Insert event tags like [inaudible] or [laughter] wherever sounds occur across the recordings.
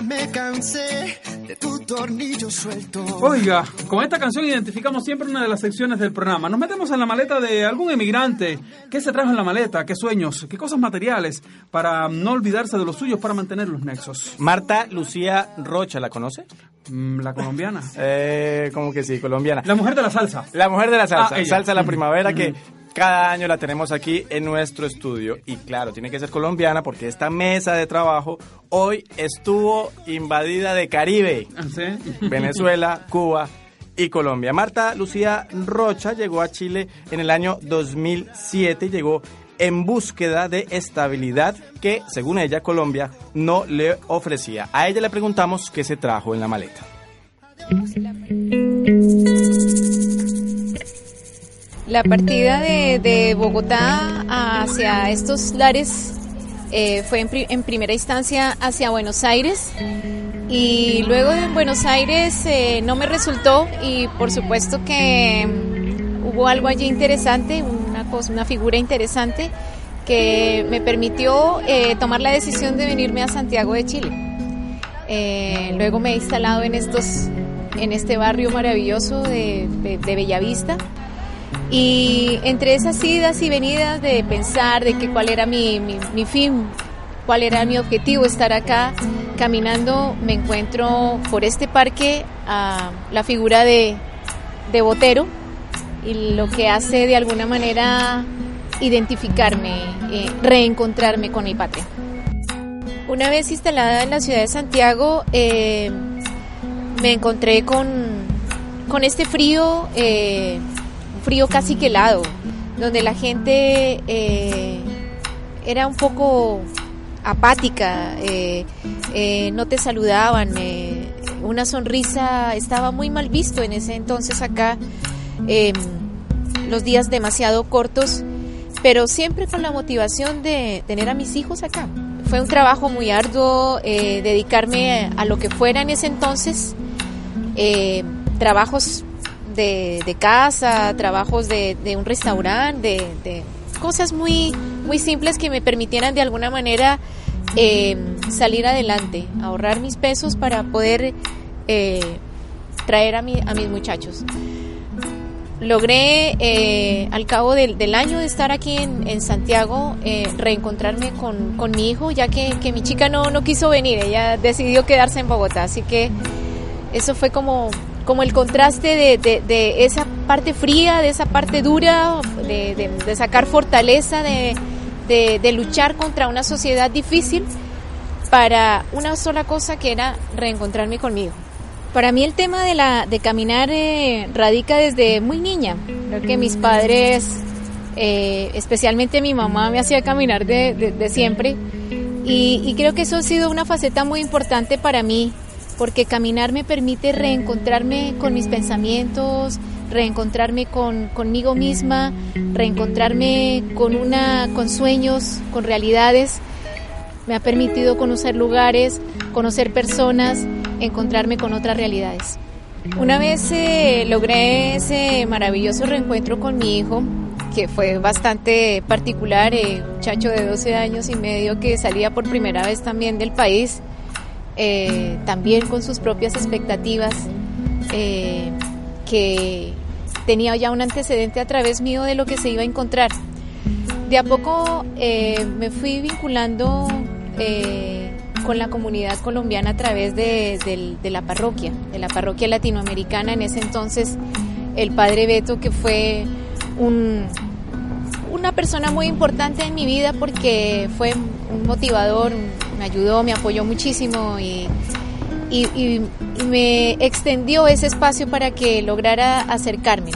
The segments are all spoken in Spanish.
Ya me cansé de tu tornillo suelto. Oiga, con esta canción identificamos siempre una de las secciones del programa. Nos metemos en la maleta de algún emigrante. ¿Qué se trajo en la maleta? ¿Qué sueños? ¿Qué cosas materiales? Para no olvidarse de los suyos, para mantener los nexos. Marta Lucía Rocha, ¿la conoce? Mm, la colombiana. Eh, como que sí, colombiana. La mujer de la salsa. La mujer de la salsa. Ah, salsa la primavera que Ujú. Cada año la tenemos aquí en nuestro estudio. Y claro, tiene que ser colombiana porque esta mesa de trabajo hoy estuvo invadida de Caribe. Ah, ¿Sí? [laughs] Venezuela, Cuba y Colombia. Marta Lucía Rocha llegó a Chile en el año 2007 y llegó en búsqueda de estabilidad que, según ella, Colombia no le ofrecía. A ella le preguntamos qué se trajo en la maleta. La partida de, Bogotá hacia estos lares eh, fue en, pri- en primera instancia hacia Buenos Aires y luego en Buenos Aires eh, no me resultó y por supuesto que mm, hubo algo allí interesante, una, cosa, una figura interesante que me permitió eh, tomar la decisión de venirme a Santiago de Chile. Luego me he instalado en, estos, en este barrio maravilloso de, de, de Bellavista. Y entre esas idas y venidas de pensar de que cuál era mi, mi, fin, cuál era mi objetivo estar acá caminando, me encuentro por este parque a la figura de, de Botero y lo que hace de alguna manera identificarme, eh, reencontrarme con mi patria. Una vez instalada en la ciudad de Santiago, eh, me encontré con, con este frío, eh, frío casi que helado, donde la gente eh, era un poco apática, eh, eh, no te saludaban, una sonrisa estaba muy mal visto en ese entonces acá, eh, los días demasiado cortos, pero siempre con la motivación de tener a mis hijos acá. Fue un trabajo muy arduo, dedicarme a lo que fuera en ese entonces, trabajos de, de casa, trabajos de, de un restaurante, de, cosas muy, muy simples que me permitieran de alguna manera eh, salir adelante, ahorrar mis pesos para poder eh, traer a, mi, a mis muchachos. Logré eh, al cabo del, del, año de estar aquí en, en Santiago reencontrarme con, con, mi hijo, ya que, que mi chica no, no, quiso venir, ella decidió quedarse en Bogotá, así que eso fue como, como el contraste de, de, de esa parte fría, de esa parte dura, de, de sacar fortaleza, de, luchar contra una sociedad difícil para una sola cosa que era reencontrarme conmigo. Para mí el tema de, la, de caminar eh, radica desde muy niña. Creo que mis padres, eh, especialmente mi mamá, me hacía caminar de, siempre. Y, y, creo que eso ha sido una faceta muy importante para mí, porque caminar me permite reencontrarme con mis pensamientos, reencontrarme con, conmigo misma, reencontrarme con, una, con sueños, con realidades. Me ha permitido conocer lugares, conocer personas, encontrarme con otras realidades. Una vez eh, logré ese maravilloso reencuentro con mi hijo, que fue bastante particular, eh, un muchacho de 12 años y medio que salía por primera vez también del país, eh, también con sus propias expectativas, eh, que tenía ya un antecedente a través mío de lo que se iba a encontrar. De a poco eh, me fui vinculando con la comunidad colombiana a través de, de, de, la parroquia, de la parroquia latinoamericana. En ese entonces, el padre Beto, que fue un, una persona muy importante en mi vida porque fue un motivador, me ayudó, me apoyó muchísimo y, y, me extendió ese espacio para que lograra acercarme.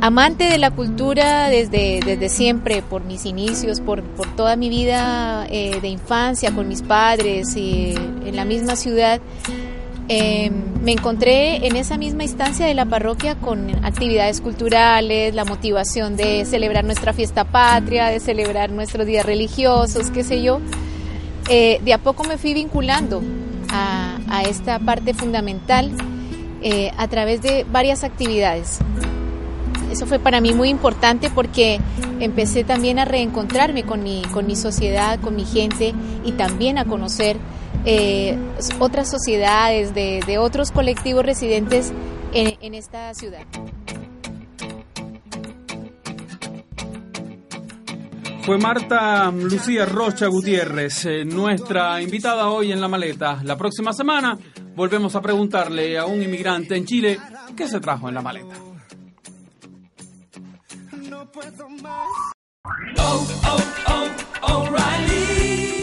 amante de la cultura desde, desde siempre, por mis inicios, por, por toda mi vida eh, de infancia, con mis padres y en la misma ciudad. Em, me encontré en esa misma instancia de la parroquia con actividades culturales, la motivación de celebrar nuestra fiesta patria, de celebrar nuestros días religiosos, qué sé yo. Eh, de a poco me fui vinculando a, esta parte fundamental eh, a través de varias actividades. Eso fue para mí muy importante porque empecé también a reencontrarme con mi, con mi sociedad, con mi gente y también a conocer eh, otras sociedades, de, otros colectivos residentes en, esta ciudad. Fue Marta Lucía Rocha Gutiérrez, eh, nuestra invitada hoy en La Maleta. La próxima semana volvemos a preguntarle a un inmigrante en Chile qué se trajo en la maleta.